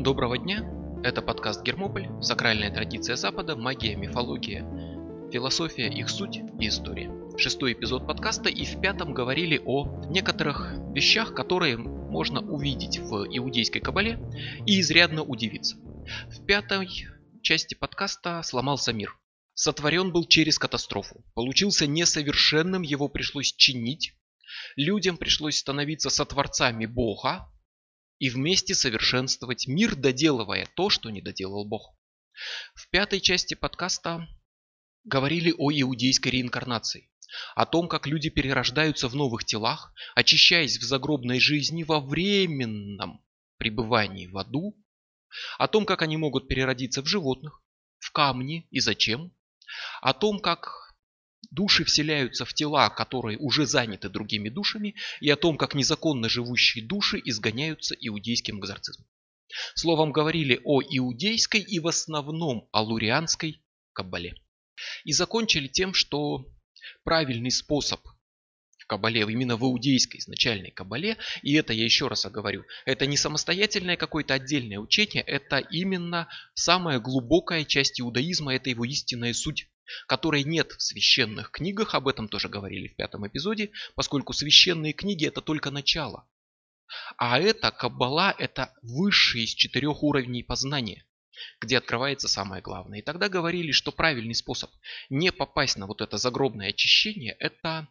Доброго дня! Это подкаст Гермополь, сакральная традиция Запада, магия, мифология, философия, их суть и история. Шестой эпизод подкаста и в пятом говорили о некоторых вещах, которые можно увидеть в иудейской кабале и изрядно удивиться. В пятой части подкаста сломался мир. Сотворен был через катастрофу. Получился несовершенным, его пришлось чинить. Людям пришлось становиться сотворцами Бога, и вместе совершенствовать мир, доделывая то, что не доделал Бог. В пятой части подкаста говорили о иудейской реинкарнации, о том, как люди перерождаются в новых телах, очищаясь в загробной жизни во временном пребывании в аду, о том, как они могут переродиться в животных, в камни и зачем, о том, как Души вселяются в тела, которые уже заняты другими душами, и о том, как незаконно живущие души изгоняются иудейским экзорцизмом. Словом, говорили о иудейской и в основном о лурианской каббале. И закончили тем, что правильный способ в каббале, именно в иудейской изначальной каббале, и это я еще раз оговорю, это не самостоятельное какое-то отдельное учение, это именно самая глубокая часть иудаизма, это его истинная суть которой нет в священных книгах, об этом тоже говорили в пятом эпизоде, поскольку священные книги это только начало. А это Каббала, это высший из четырех уровней познания, где открывается самое главное. И тогда говорили, что правильный способ не попасть на вот это загробное очищение, это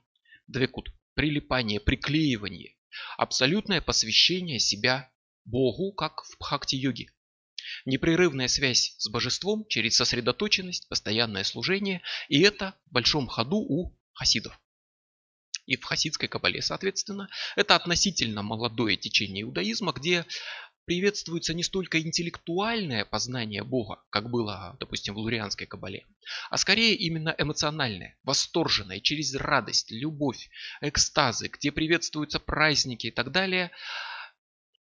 двекут, прилипание, приклеивание, абсолютное посвящение себя Богу, как в бхакти-йоге. Непрерывная связь с божеством через сосредоточенность, постоянное служение. И это в большом ходу у хасидов. И в хасидской кабале, соответственно, это относительно молодое течение иудаизма, где приветствуется не столько интеллектуальное познание Бога, как было, допустим, в лурианской кабале, а скорее именно эмоциональное, восторженное, через радость, любовь, экстазы, где приветствуются праздники и так далее –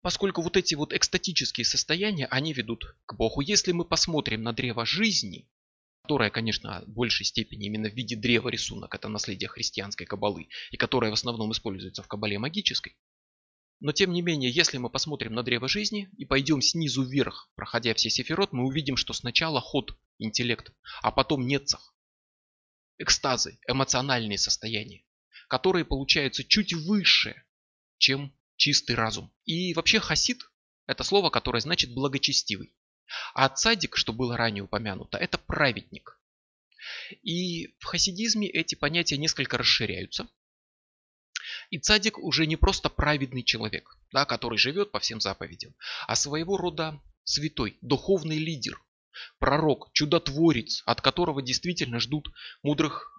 Поскольку вот эти вот экстатические состояния, они ведут к Богу. Если мы посмотрим на древо жизни, которое, конечно, в большей степени именно в виде древа рисунок, это наследие христианской кабалы, и которое в основном используется в кабале магической. Но тем не менее, если мы посмотрим на древо жизни и пойдем снизу вверх, проходя все сефирот, мы увидим, что сначала ход, интеллект, а потом нецах. Экстазы, эмоциональные состояния, которые получаются чуть выше, чем чистый разум. И вообще хасид – это слово, которое значит благочестивый. А цадик, что было ранее упомянуто, это праведник. И в хасидизме эти понятия несколько расширяются. И цадик уже не просто праведный человек, да, который живет по всем заповедям, а своего рода святой, духовный лидер, пророк, чудотворец, от которого действительно ждут мудрых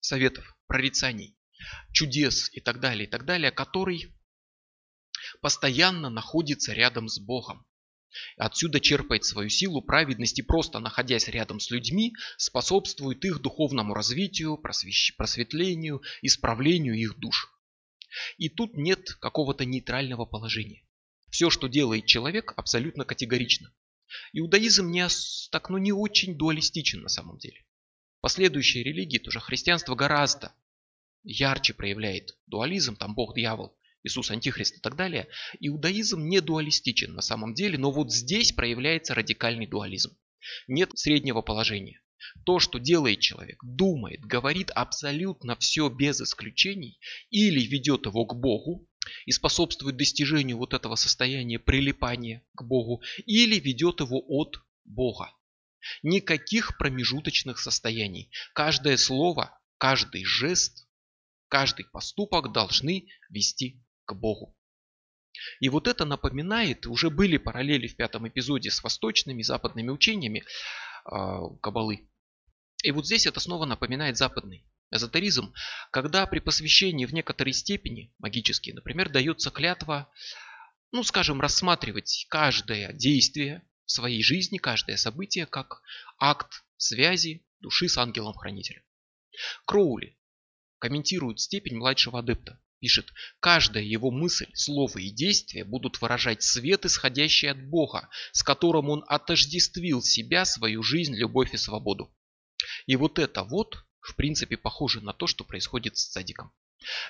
советов, прорицаний, чудес и так далее, и так далее, который постоянно находится рядом с Богом. Отсюда черпает свою силу праведности, просто находясь рядом с людьми, способствует их духовному развитию, просветлению, исправлению их душ. И тут нет какого-то нейтрального положения. Все, что делает человек, абсолютно категорично. Иудаизм не, так, ну, не очень дуалистичен на самом деле. Последующие религии, тоже христианство гораздо ярче проявляет дуализм, там Бог, дьявол, Иисус, Антихрист и так далее, иудаизм не дуалистичен на самом деле, но вот здесь проявляется радикальный дуализм. Нет среднего положения. То, что делает человек, думает, говорит абсолютно все без исключений, или ведет его к Богу и способствует достижению вот этого состояния прилипания к Богу, или ведет его от Бога. Никаких промежуточных состояний. Каждое слово, каждый жест, каждый поступок должны вести к Богу. И вот это напоминает, уже были параллели в пятом эпизоде с восточными западными учениями э, Кабалы. И вот здесь это снова напоминает западный эзотеризм, когда при посвящении в некоторой степени, магически, например, дается клятва, ну скажем, рассматривать каждое действие в своей жизни, каждое событие как акт связи души с ангелом-хранителем. Кроули комментирует степень младшего адепта пишет, каждая его мысль, слово и действие будут выражать свет, исходящий от Бога, с которым он отождествил себя, свою жизнь, любовь и свободу. И вот это вот, в принципе, похоже на то, что происходит с садиком.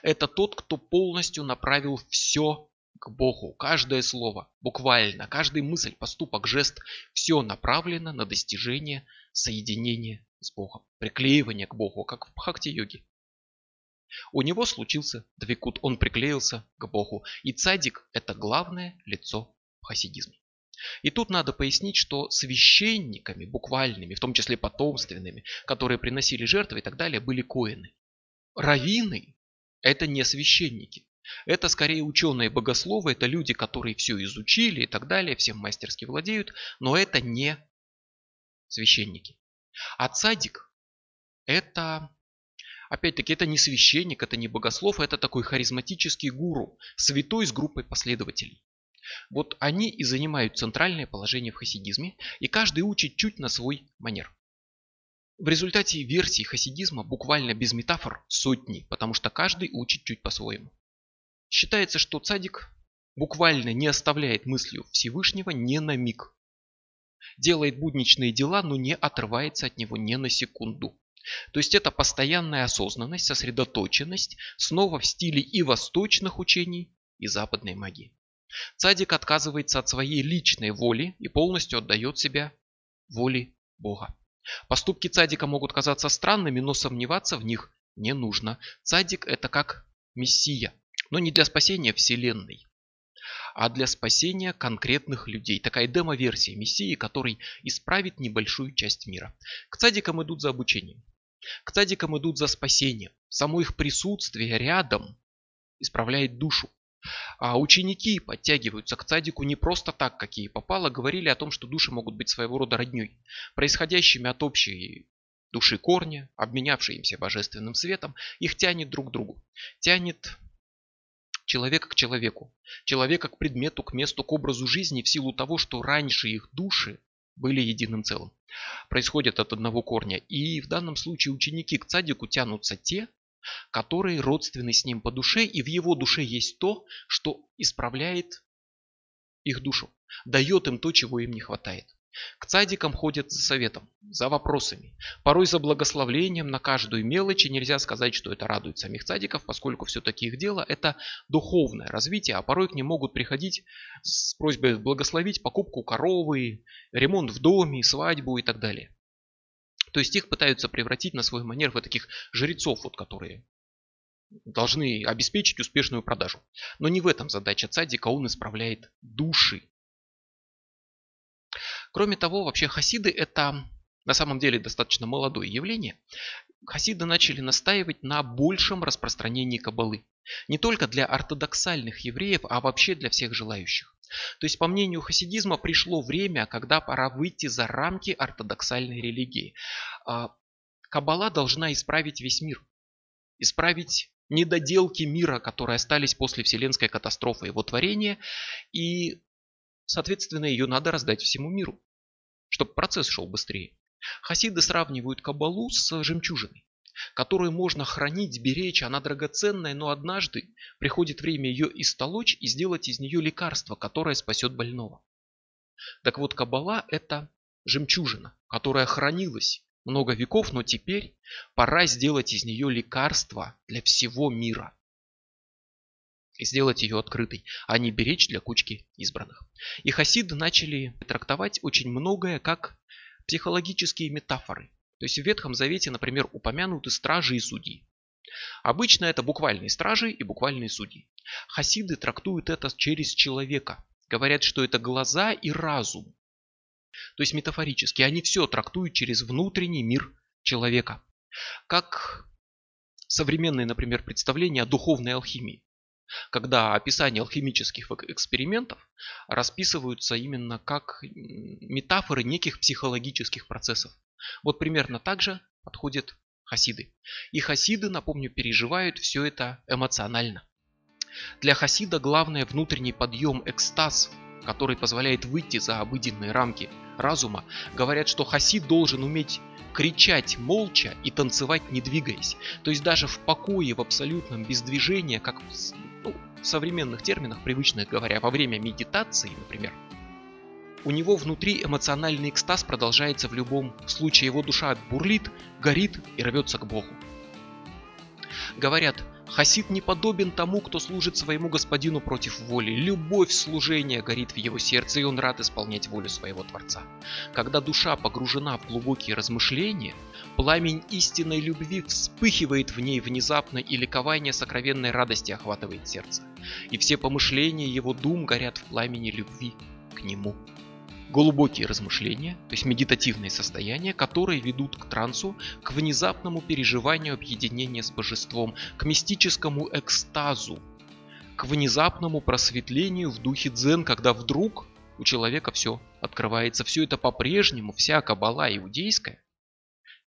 Это тот, кто полностью направил все к Богу. Каждое слово, буквально, каждый мысль, поступок, жест, все направлено на достижение соединения с Богом, приклеивание к Богу, как в бхакти-йоге. У него случился двикут, он приклеился к Богу. И цадик – это главное лицо в хасидизме. И тут надо пояснить, что священниками, буквальными, в том числе потомственными, которые приносили жертвы и так далее, были коины. Равины – это не священники. Это скорее ученые богословы, это люди, которые все изучили и так далее, всем мастерски владеют, но это не священники. А цадик – это Опять-таки, это не священник, это не богослов, это такой харизматический гуру, святой с группой последователей. Вот они и занимают центральное положение в хасидизме, и каждый учит чуть на свой манер. В результате версий хасидизма буквально без метафор сотни, потому что каждый учит чуть по-своему. Считается, что цадик буквально не оставляет мыслью Всевышнего ни на миг. Делает будничные дела, но не отрывается от него ни на секунду. То есть это постоянная осознанность, сосредоточенность, снова в стиле и восточных учений, и западной магии. Цадик отказывается от своей личной воли и полностью отдает себя воле Бога. Поступки цадика могут казаться странными, но сомневаться в них не нужно. Цадик это как мессия, но не для спасения Вселенной, а для спасения конкретных людей. Такая демо-версия мессии, который исправит небольшую часть мира. К цадикам идут за обучением. К цадикам идут за спасением. Само их присутствие рядом исправляет душу. А ученики подтягиваются к цадику не просто так, какие попало, говорили о том, что души могут быть своего рода родней, происходящими от общей души корня, обменявшиеся божественным светом, их тянет друг к другу. Тянет человека к человеку, человека к предмету, к месту, к образу жизни в силу того, что раньше их души были единым целым. Происходят от одного корня. И в данном случае ученики к цадику тянутся те, которые родственны с ним по душе, и в его душе есть то, что исправляет их душу, дает им то, чего им не хватает. К цадикам ходят за советом, за вопросами, порой за благословлением на каждую мелочь, и нельзя сказать, что это радует самих цадиков, поскольку все-таки их дело это духовное развитие, а порой к ним могут приходить с просьбой благословить покупку коровы, ремонт в доме, свадьбу и так далее. То есть их пытаются превратить на свой манер в таких жрецов, вот, которые должны обеспечить успешную продажу. Но не в этом задача цадика, он исправляет души Кроме того, вообще хасиды это на самом деле достаточно молодое явление. Хасиды начали настаивать на большем распространении кабалы. Не только для ортодоксальных евреев, а вообще для всех желающих. То есть, по мнению хасидизма, пришло время, когда пора выйти за рамки ортодоксальной религии. А, кабала должна исправить весь мир. Исправить недоделки мира, которые остались после вселенской катастрофы его творения. И Соответственно, ее надо раздать всему миру, чтобы процесс шел быстрее. Хасиды сравнивают кабалу с жемчужиной, которую можно хранить, беречь, она драгоценная, но однажды приходит время ее истолочь и сделать из нее лекарство, которое спасет больного. Так вот, кабала это жемчужина, которая хранилась много веков, но теперь пора сделать из нее лекарство для всего мира и сделать ее открытой, а не беречь для кучки избранных. И хасиды начали трактовать очень многое как психологические метафоры. То есть в Ветхом Завете, например, упомянуты стражи и судьи. Обычно это буквальные стражи и буквальные судьи. Хасиды трактуют это через человека. Говорят, что это глаза и разум. То есть метафорически. Они все трактуют через внутренний мир человека. Как современные, например, представления о духовной алхимии когда описания алхимических экспериментов расписываются именно как метафоры неких психологических процессов. Вот примерно так же подходят хасиды. И хасиды, напомню, переживают все это эмоционально. Для хасида главное внутренний подъем, экстаз, который позволяет выйти за обыденные рамки разума. Говорят, что хасид должен уметь кричать молча и танцевать не двигаясь. То есть даже в покое, в абсолютном бездвижении, как в современных терминах, привычных говоря, во время медитации, например, у него внутри эмоциональный экстаз продолжается в любом случае. Его душа бурлит, горит и рвется к Богу. Говорят, Хасид не подобен тому, кто служит своему господину против воли. Любовь служения горит в его сердце, и он рад исполнять волю своего Творца. Когда душа погружена в глубокие размышления, пламень истинной любви вспыхивает в ней внезапно, и ликование сокровенной радости охватывает сердце. И все помышления его дум горят в пламени любви к нему глубокие размышления, то есть медитативные состояния, которые ведут к трансу, к внезапному переживанию объединения с божеством, к мистическому экстазу, к внезапному просветлению в духе дзен, когда вдруг у человека все открывается. Все это по-прежнему, вся кабала иудейская,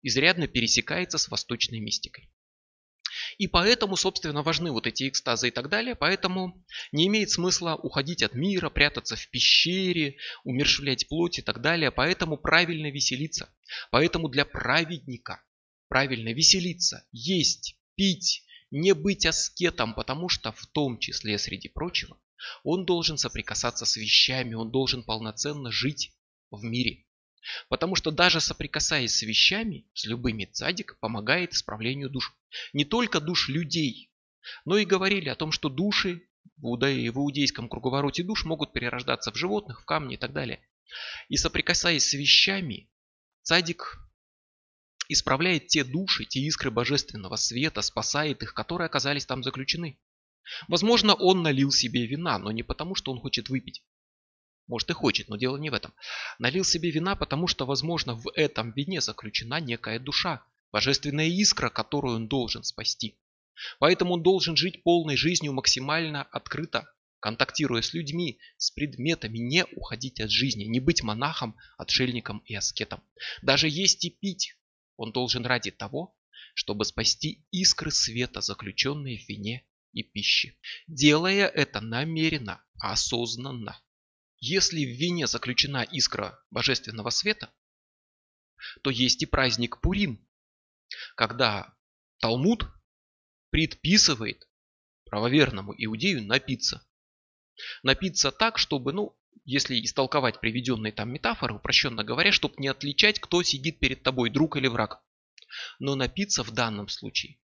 изрядно пересекается с восточной мистикой. И поэтому, собственно, важны вот эти экстазы и так далее. Поэтому не имеет смысла уходить от мира, прятаться в пещере, умершвлять плоть и так далее. Поэтому правильно веселиться. Поэтому для праведника правильно веселиться, есть, пить, не быть аскетом, потому что в том числе, среди прочего, он должен соприкасаться с вещами, он должен полноценно жить в мире. Потому что даже соприкасаясь с вещами, с любыми цадик помогает исправлению душ. Не только душ людей, но и говорили о том, что души в, иудейском круговороте душ могут перерождаться в животных, в камни и так далее. И соприкасаясь с вещами, цадик исправляет те души, те искры божественного света, спасает их, которые оказались там заключены. Возможно, он налил себе вина, но не потому, что он хочет выпить. Может и хочет, но дело не в этом. Налил себе вина, потому что, возможно, в этом вине заключена некая душа, божественная искра, которую он должен спасти. Поэтому он должен жить полной жизнью максимально открыто, контактируя с людьми, с предметами, не уходить от жизни, не быть монахом, отшельником и аскетом. Даже есть и пить он должен ради того, чтобы спасти искры света, заключенные в вине и пище, делая это намеренно, осознанно. Если в вине заключена искра божественного света, то есть и праздник Пурим, когда Талмуд предписывает правоверному иудею напиться. Напиться так, чтобы, ну, если истолковать приведенные там метафоры, упрощенно говоря, чтобы не отличать, кто сидит перед тобой, друг или враг. Но напиться в данном случае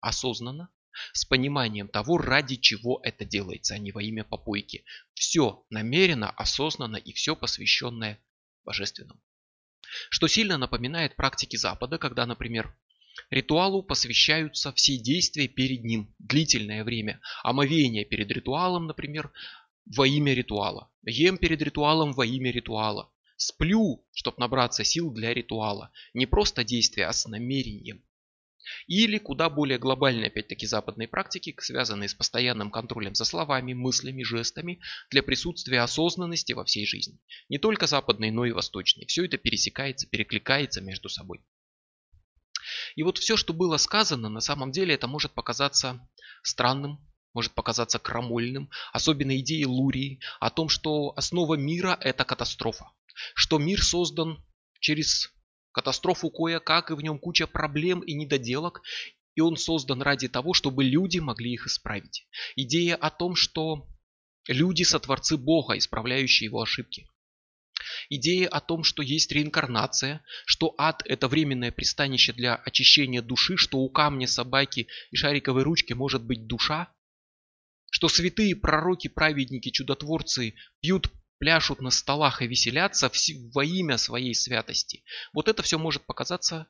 осознанно, с пониманием того, ради чего это делается, а не во имя попойки. Все намеренно, осознанно и все посвященное божественному. Что сильно напоминает практики Запада, когда, например, ритуалу посвящаются все действия перед ним, длительное время. Омовение перед ритуалом, например, во имя ритуала. Ем перед ритуалом во имя ритуала. Сплю, чтобы набраться сил для ритуала. Не просто действие, а с намерением. Или куда более глобальные, опять-таки, западные практики, связанные с постоянным контролем за словами, мыслями, жестами, для присутствия осознанности во всей жизни. Не только западной, но и восточной. Все это пересекается, перекликается между собой. И вот все, что было сказано, на самом деле это может показаться странным, может показаться крамольным, особенно идеи Лурии о том, что основа мира – это катастрофа, что мир создан через Катастрофу кое-как, и в нем куча проблем и недоделок, и он создан ради того, чтобы люди могли их исправить. Идея о том, что люди сотворцы Бога, исправляющие его ошибки. Идея о том, что есть реинкарнация, что ад – это временное пристанище для очищения души, что у камня, собаки и шариковой ручки может быть душа, что святые пророки, праведники, чудотворцы пьют пляшут на столах и веселятся во имя своей святости. Вот это все может показаться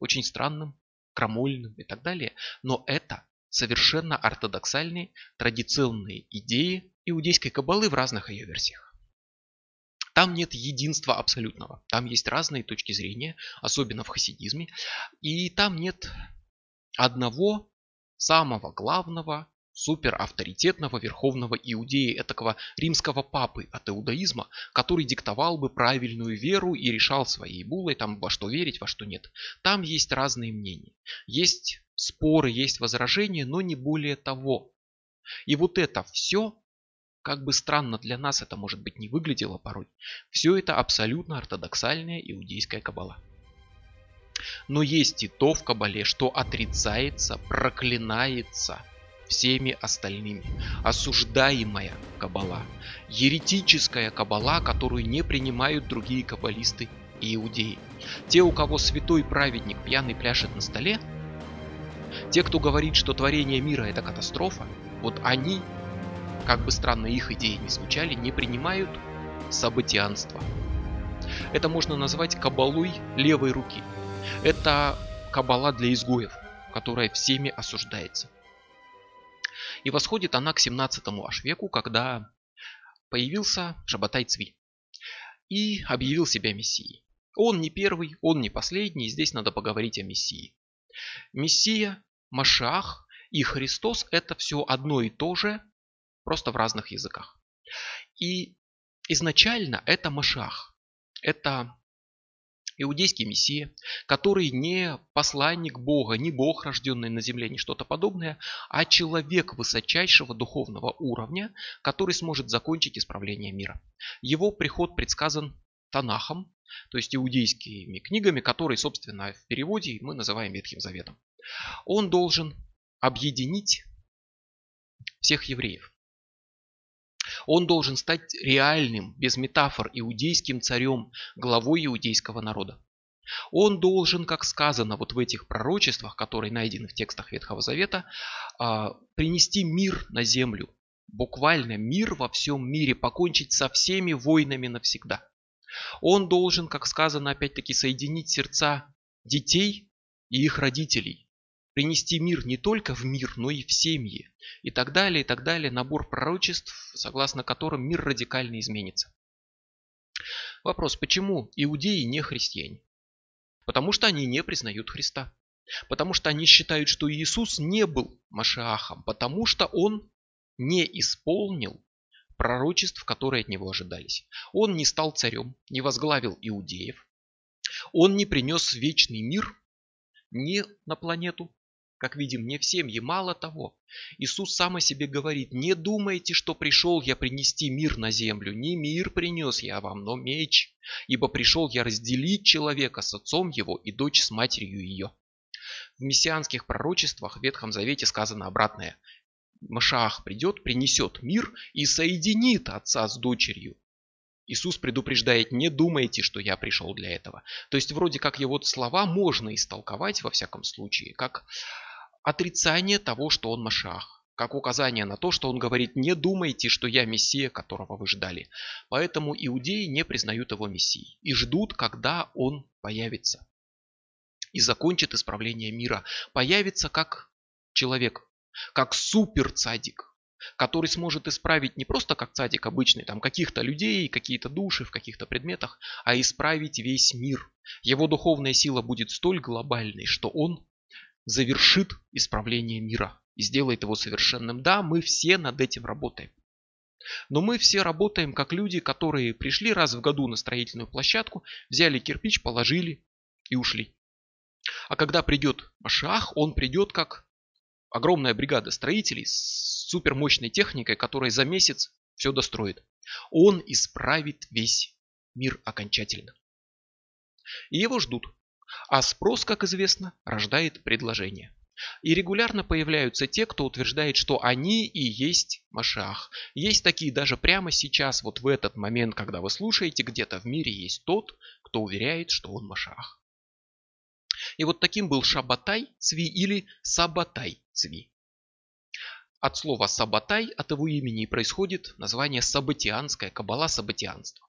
очень странным, крамольным и так далее. Но это совершенно ортодоксальные традиционные идеи иудейской кабалы в разных ее версиях. Там нет единства абсолютного. Там есть разные точки зрения, особенно в хасидизме. И там нет одного самого главного супер авторитетного верховного иудея, этакого римского папы от иудаизма, который диктовал бы правильную веру и решал своей булой, там во что верить, во что нет. Там есть разные мнения. Есть споры, есть возражения, но не более того. И вот это все, как бы странно для нас это может быть не выглядело порой, все это абсолютно ортодоксальная иудейская кабала. Но есть и то в кабале, что отрицается, проклинается – всеми остальными. Осуждаемая кабала. Еретическая кабала, которую не принимают другие каббалисты и иудеи. Те, у кого святой праведник пьяный пляшет на столе, Те, кто говорит, что творение мира это катастрофа, вот они, как бы странно их идеи не звучали, не принимают событианство. Это можно назвать кабалой левой руки. Это кабала для изгоев, которая всеми осуждается. И восходит она к 17 аж веку, когда появился Шабатай Цви и объявил себя мессией. Он не первый, он не последний, здесь надо поговорить о мессии. Мессия, Машах и Христос это все одно и то же, просто в разных языках. И изначально это Машах. Это иудейский мессия, который не посланник Бога, не Бог, рожденный на земле, не что-то подобное, а человек высочайшего духовного уровня, который сможет закончить исправление мира. Его приход предсказан Танахом, то есть иудейскими книгами, которые, собственно, в переводе мы называем Ветхим Заветом. Он должен объединить всех евреев. Он должен стать реальным, без метафор, иудейским царем, главой иудейского народа. Он должен, как сказано вот в этих пророчествах, которые найдены в текстах Ветхого Завета, а, принести мир на землю. Буквально мир во всем мире, покончить со всеми войнами навсегда. Он должен, как сказано опять-таки, соединить сердца детей и их родителей принести мир не только в мир, но и в семьи. И так далее, и так далее. Набор пророчеств, согласно которым мир радикально изменится. Вопрос, почему иудеи не христиане? Потому что они не признают Христа. Потому что они считают, что Иисус не был Машиахом. Потому что он не исполнил пророчеств, которые от него ожидались. Он не стал царем, не возглавил иудеев. Он не принес вечный мир ни на планету, как видим, не в семье. Мало того, Иисус сам о себе говорит, не думайте, что пришел я принести мир на землю. Не мир принес я вам, но меч. Ибо пришел я разделить человека с отцом его и дочь с матерью ее. В мессианских пророчествах в Ветхом Завете сказано обратное. Машаах придет, принесет мир и соединит отца с дочерью. Иисус предупреждает, не думайте, что я пришел для этого. То есть вроде как его слова можно истолковать во всяком случае, как отрицание того, что он Машах, как указание на то, что он говорит, не думайте, что я Мессия, которого вы ждали. Поэтому иудеи не признают его Мессией и ждут, когда он появится и закончит исправление мира. Появится как человек, как супер цадик, который сможет исправить не просто как цадик обычный, там каких-то людей, какие-то души в каких-то предметах, а исправить весь мир. Его духовная сила будет столь глобальной, что он завершит исправление мира и сделает его совершенным. Да, мы все над этим работаем. Но мы все работаем как люди, которые пришли раз в году на строительную площадку, взяли кирпич, положили и ушли. А когда придет Машах, он придет как огромная бригада строителей с супермощной техникой, которая за месяц все достроит. Он исправит весь мир окончательно. И его ждут. А спрос, как известно, рождает предложение. И регулярно появляются те, кто утверждает, что они и есть Машах. Есть такие даже прямо сейчас, вот в этот момент, когда вы слушаете, где-то в мире есть тот, кто уверяет, что он Машах. И вот таким был Шабатай Цви или Сабатай Цви. От слова Сабатай, от его имени происходит название Сабатианская, Кабала Сабатианства.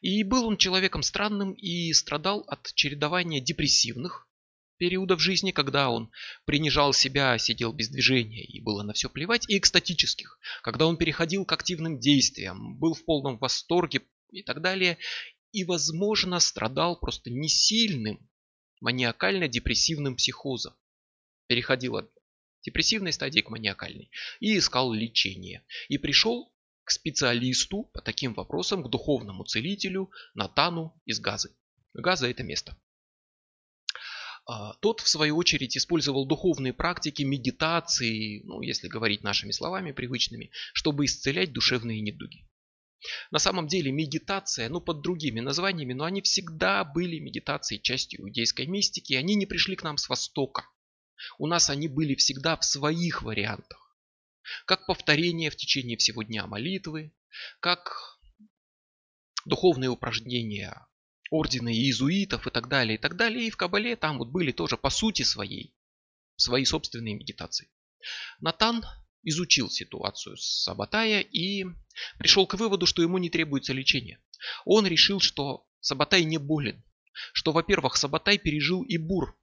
И был он человеком странным и страдал от чередования депрессивных периодов жизни, когда он принижал себя, сидел без движения и было на все плевать, и экстатических, когда он переходил к активным действиям, был в полном восторге и так далее, и, возможно, страдал просто не сильным маниакально-депрессивным психозом. Переходил от депрессивной стадии к маниакальной и искал лечение. И пришел к специалисту по таким вопросам, к духовному целителю Натану из Газы. Газа это место. А, тот, в свою очередь, использовал духовные практики, медитации, ну, если говорить нашими словами привычными, чтобы исцелять душевные недуги. На самом деле медитация, ну под другими названиями, но они всегда были медитацией, частью иудейской мистики, они не пришли к нам с Востока. У нас они были всегда в своих вариантах как повторение в течение всего дня молитвы, как духовные упражнения ордена иезуитов и так далее, и так далее. И в Кабале там вот были тоже по сути своей свои собственные медитации. Натан изучил ситуацию с Сабатая и пришел к выводу, что ему не требуется лечение. Он решил, что Сабатай не болен, что, во-первых, Сабатай пережил и бур.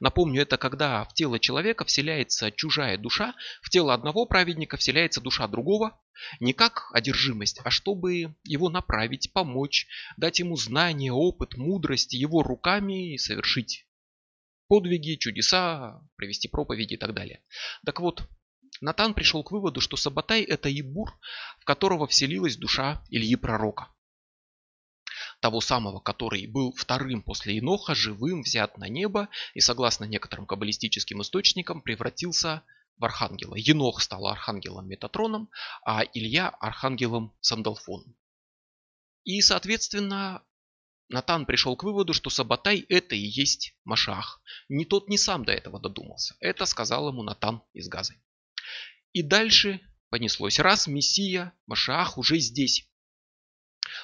Напомню, это когда в тело человека вселяется чужая душа, в тело одного праведника вселяется душа другого, не как одержимость, а чтобы его направить, помочь, дать ему знания, опыт, мудрость, его руками совершить подвиги, чудеса, провести проповеди и так далее. Так вот, Натан пришел к выводу, что Сабатай – это Ибур, в которого вселилась душа Ильи Пророка. Того самого, который был вторым после Иноха, живым, взят на небо и, согласно некоторым каббалистическим источникам, превратился в архангела. Енох стал архангелом Метатроном, а Илья – архангелом Сандалфоном. И, соответственно, Натан пришел к выводу, что Сабатай – это и есть Машах. Ни тот, ни сам до этого додумался. Это сказал ему Натан из Газы. И дальше понеслось. Раз Мессия, Машах уже здесь.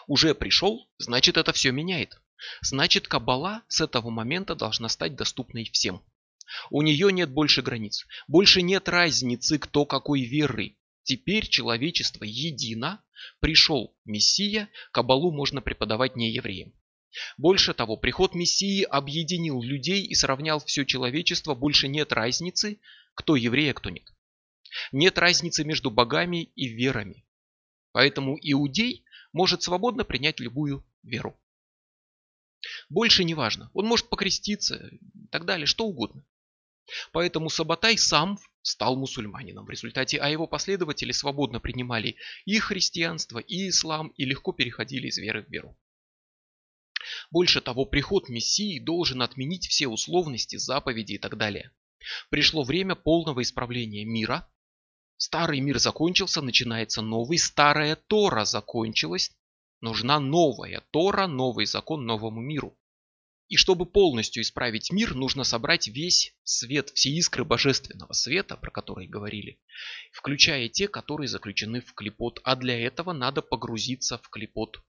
Уже пришел, значит это все меняет. Значит Каббала с этого момента должна стать доступной всем. У нее нет больше границ. Больше нет разницы, кто какой веры. Теперь человечество едино. Пришел Мессия, Кабалу можно преподавать не евреям. Больше того, приход Мессии объединил людей и сравнял все человечество. Больше нет разницы, кто еврей, а кто нет. Нет разницы между богами и верами. Поэтому иудей может свободно принять любую веру. Больше не важно. Он может покреститься и так далее, что угодно. Поэтому Сабатай сам стал мусульманином в результате, а его последователи свободно принимали и христианство, и ислам, и легко переходили из веры в веру. Больше того, приход Мессии должен отменить все условности, заповеди и так далее. Пришло время полного исправления мира, Старый мир закончился, начинается новый. Старая Тора закончилась. Нужна новая Тора, новый закон новому миру. И чтобы полностью исправить мир, нужно собрать весь свет, все искры божественного света, про которые говорили, включая те, которые заключены в клепот. А для этого надо погрузиться в клепот.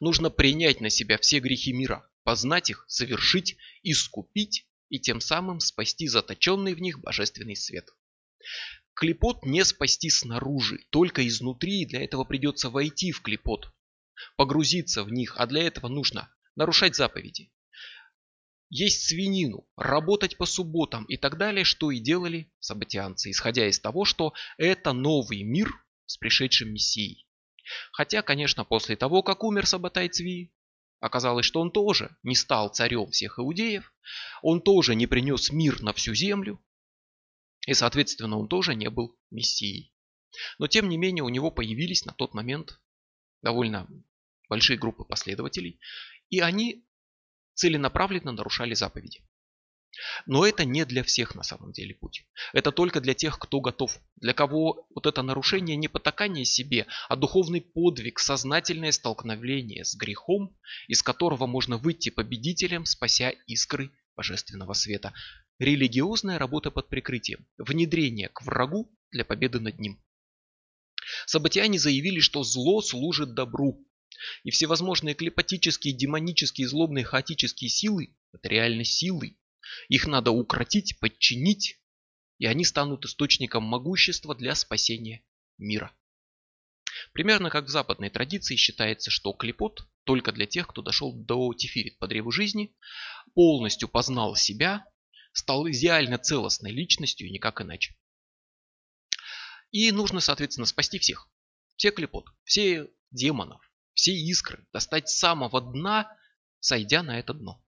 Нужно принять на себя все грехи мира, познать их, совершить, искупить и тем самым спасти заточенный в них божественный свет. Клепот не спасти снаружи, только изнутри, и для этого придется войти в клепот, погрузиться в них, а для этого нужно нарушать заповеди, есть свинину, работать по субботам и так далее, что и делали сабатианцы, исходя из того, что это новый мир с пришедшим Мессией. Хотя, конечно, после того, как умер Сабатай Цви, оказалось, что он тоже не стал царем всех иудеев, он тоже не принес мир на всю землю, и, соответственно, он тоже не был мессией. Но, тем не менее, у него появились на тот момент довольно большие группы последователей, и они целенаправленно нарушали заповеди. Но это не для всех на самом деле путь. Это только для тех, кто готов. Для кого вот это нарушение не потакание себе, а духовный подвиг, сознательное столкновение с грехом, из которого можно выйти победителем, спася искры божественного света. Религиозная работа под прикрытием. Внедрение к врагу для победы над ним. Сабатиане заявили, что зло служит добру. И всевозможные клепатические, демонические, злобные, хаотические силы – это реально силы. Их надо укротить, подчинить, и они станут источником могущества для спасения мира. Примерно как в западной традиции считается, что клепот только для тех, кто дошел до тефирит по древу жизни, полностью познал себя стал идеально целостной личностью и никак иначе. И нужно, соответственно, спасти всех. Все клепот, все демонов, все искры, достать с самого дна, сойдя на это дно.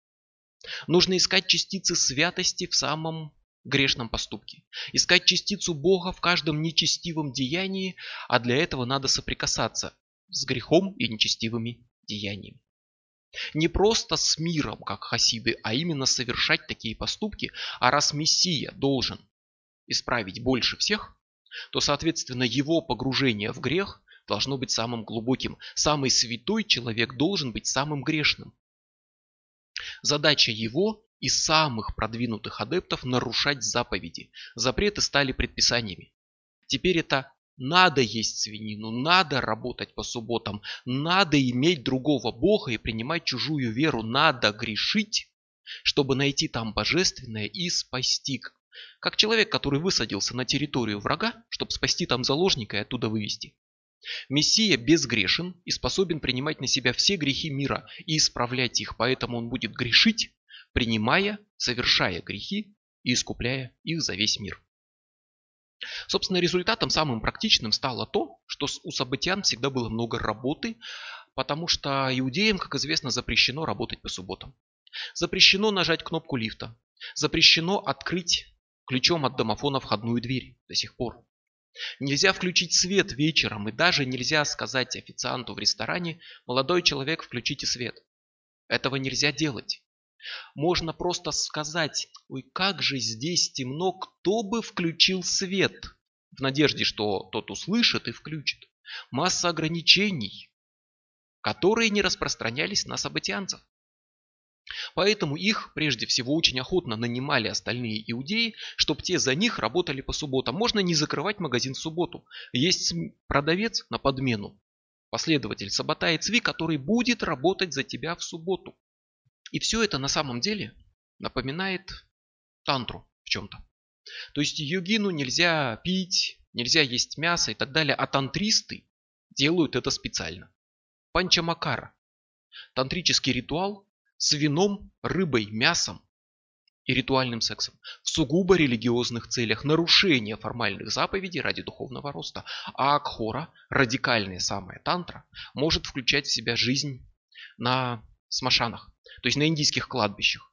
Нужно искать частицы святости в самом грешном поступке. Искать частицу Бога в каждом нечестивом деянии, а для этого надо соприкасаться с грехом и нечестивыми деяниями. Не просто с миром, как хасиды, а именно совершать такие поступки. А раз Мессия должен исправить больше всех, то, соответственно, его погружение в грех должно быть самым глубоким. Самый святой человек должен быть самым грешным. Задача его и самых продвинутых адептов нарушать заповеди. Запреты стали предписаниями. Теперь это надо есть свинину, надо работать по субботам, надо иметь другого бога и принимать чужую веру, надо грешить, чтобы найти там божественное и спасти. Как человек, который высадился на территорию врага, чтобы спасти там заложника и оттуда вывести. Мессия безгрешен и способен принимать на себя все грехи мира и исправлять их, поэтому он будет грешить, принимая, совершая грехи и искупляя их за весь мир. Собственно, результатом самым практичным стало то, что у сабатиан всегда было много работы, потому что иудеям, как известно, запрещено работать по субботам. Запрещено нажать кнопку лифта. Запрещено открыть ключом от домофона входную дверь до сих пор. Нельзя включить свет вечером и даже нельзя сказать официанту в ресторане «Молодой человек, включите свет». Этого нельзя делать. Можно просто сказать «Ой, как же здесь темно, кто бы включил свет?» в надежде, что тот услышит и включит. Масса ограничений, которые не распространялись на сабатианцев. Поэтому их прежде всего очень охотно нанимали остальные иудеи, чтобы те за них работали по субботам. Можно не закрывать магазин в субботу. Есть продавец на подмену, последователь Сабата и Цви, который будет работать за тебя в субботу. И все это на самом деле напоминает тантру в чем-то. То есть йогину нельзя пить, нельзя есть мясо и так далее, а тантристы делают это специально. Панчамакара. Тантрический ритуал с вином, рыбой, мясом и ритуальным сексом в сугубо религиозных целях, нарушение формальных заповедей ради духовного роста. А Акхора, радикальная самая тантра, может включать в себя жизнь на смашанах, то есть на индийских кладбищах.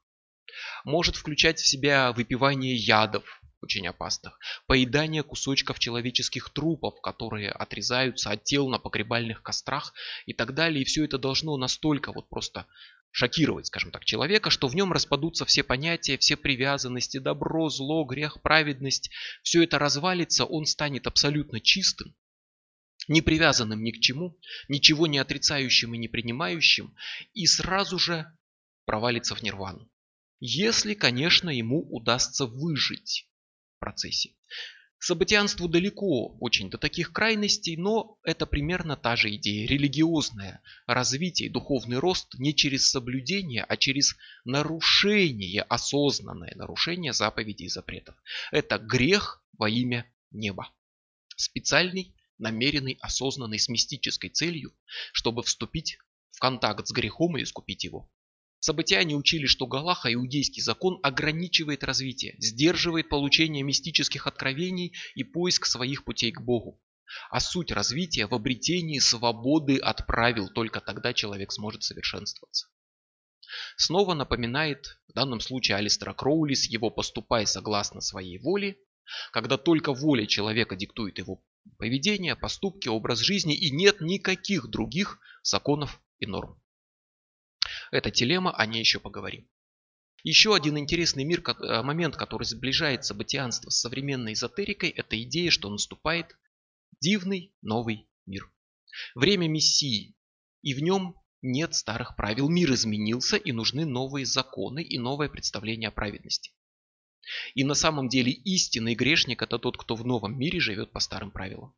Может включать в себя выпивание ядов, очень опасных, поедание кусочков человеческих трупов, которые отрезаются от тел на погребальных кострах и так далее. И все это должно настолько вот просто шокировать, скажем так, человека, что в нем распадутся все понятия, все привязанности, добро, зло, грех, праведность. Все это развалится, он станет абсолютно чистым, не привязанным ни к чему, ничего не отрицающим и не принимающим, и сразу же провалится в нирвану. Если, конечно, ему удастся выжить в процессе. Событианству далеко очень до таких крайностей, но это примерно та же идея. Религиозное развитие, духовный рост не через соблюдение, а через нарушение, осознанное нарушение заповедей и запретов. Это грех во имя неба. Специальный, намеренный, осознанный с мистической целью, чтобы вступить в контакт с грехом и искупить его. Событияне учили, что Галаха, иудейский закон, ограничивает развитие, сдерживает получение мистических откровений и поиск своих путей к Богу. А суть развития в обретении свободы от правил, только тогда человек сможет совершенствоваться. Снова напоминает в данном случае Алистера Кроули с его «поступай согласно своей воле», когда только воля человека диктует его поведение, поступки, образ жизни и нет никаких других законов и норм. Это телема, о ней еще поговорим. Еще один интересный мир, э, момент, который сближает событианство с современной эзотерикой, это идея, что наступает дивный новый мир. Время Мессии, и в нем нет старых правил. Мир изменился, и нужны новые законы и новое представление о праведности. И на самом деле истинный грешник – это тот, кто в новом мире живет по старым правилам.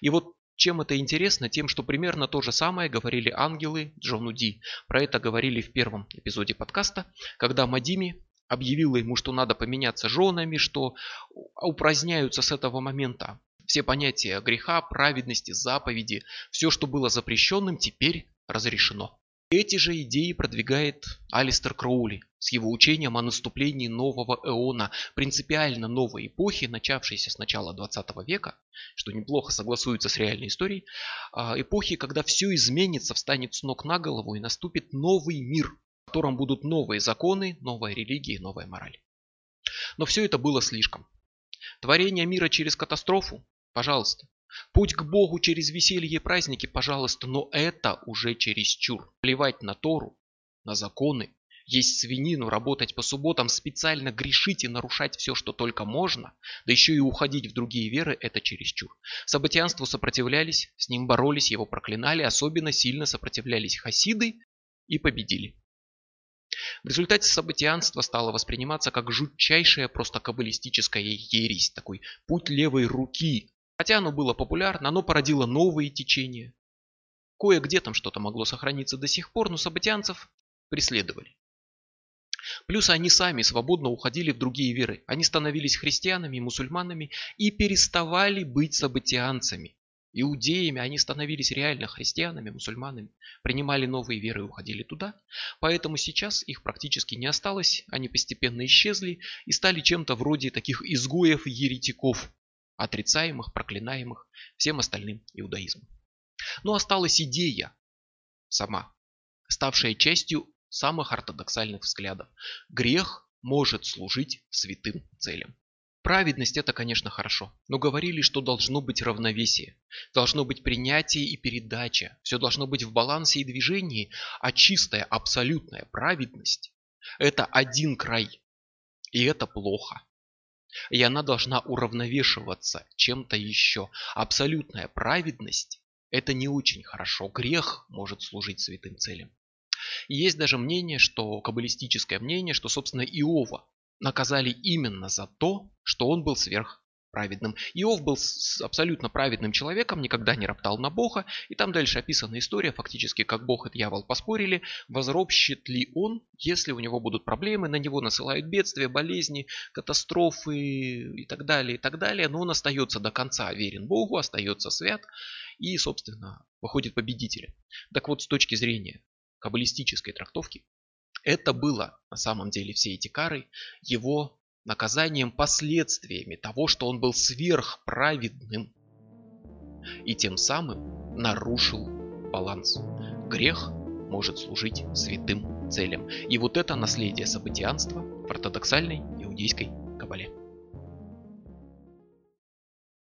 И вот чем это интересно? Тем, что примерно то же самое говорили ангелы Джону Ди. Про это говорили в первом эпизоде подкаста, когда Мадими объявила ему, что надо поменяться женами, что упраздняются с этого момента все понятия греха, праведности, заповеди, все, что было запрещенным, теперь разрешено. Эти же идеи продвигает Алистер Кроули с его учением о наступлении нового эона, принципиально новой эпохи, начавшейся с начала 20 века, что неплохо согласуется с реальной историей, а, эпохи, когда все изменится, встанет с ног на голову и наступит новый мир, в котором будут новые законы, новая религия, новая мораль. Но все это было слишком. Творение мира через катастрофу? Пожалуйста. Путь к Богу через веселье и праздники, пожалуйста, но это уже чересчур. Плевать на Тору, на законы, есть свинину, работать по субботам, специально грешить и нарушать все, что только можно, да еще и уходить в другие веры – это чересчур. Сабатианству сопротивлялись, с ним боролись, его проклинали, особенно сильно сопротивлялись хасиды и победили. В результате сабатианство стало восприниматься как жутчайшая просто каббалистическая ересь, такой путь левой руки, Хотя оно было популярно, оно породило новые течения. Кое-где там что-то могло сохраниться до сих пор, но сабатианцев преследовали. Плюс они сами свободно уходили в другие веры. Они становились христианами, мусульманами и переставали быть событианцами. Иудеями они становились реально христианами, мусульманами, принимали новые веры и уходили туда. Поэтому сейчас их практически не осталось, они постепенно исчезли и стали чем-то вроде таких изгоев и еретиков, отрицаемых, проклинаемых всем остальным иудаизмом. Но осталась идея сама, ставшая частью самых ортодоксальных взглядов. Грех может служить святым целям. Праведность это, конечно, хорошо, но говорили, что должно быть равновесие, должно быть принятие и передача, все должно быть в балансе и движении, а чистая, абсолютная праведность – это один край, и это плохо. И она должна уравновешиваться чем-то еще. Абсолютная праведность – это не очень хорошо, грех может служить святым целям. Есть даже мнение, что каббалистическое мнение, что, собственно, Иова наказали именно за то, что он был сверх праведным. Иов был абсолютно праведным человеком, никогда не роптал на Бога. И там дальше описана история, фактически, как Бог и дьявол поспорили, возропщит ли он, если у него будут проблемы, на него насылают бедствия, болезни, катастрофы и так далее, и так далее. Но он остается до конца верен Богу, остается свят и, собственно, выходит победителем. Так вот, с точки зрения каббалистической трактовки, это было на самом деле все эти кары его наказанием, последствиями того, что он был сверхправедным и тем самым нарушил баланс. Грех может служить святым целям. И вот это наследие событианства в ортодоксальной иудейской кабале.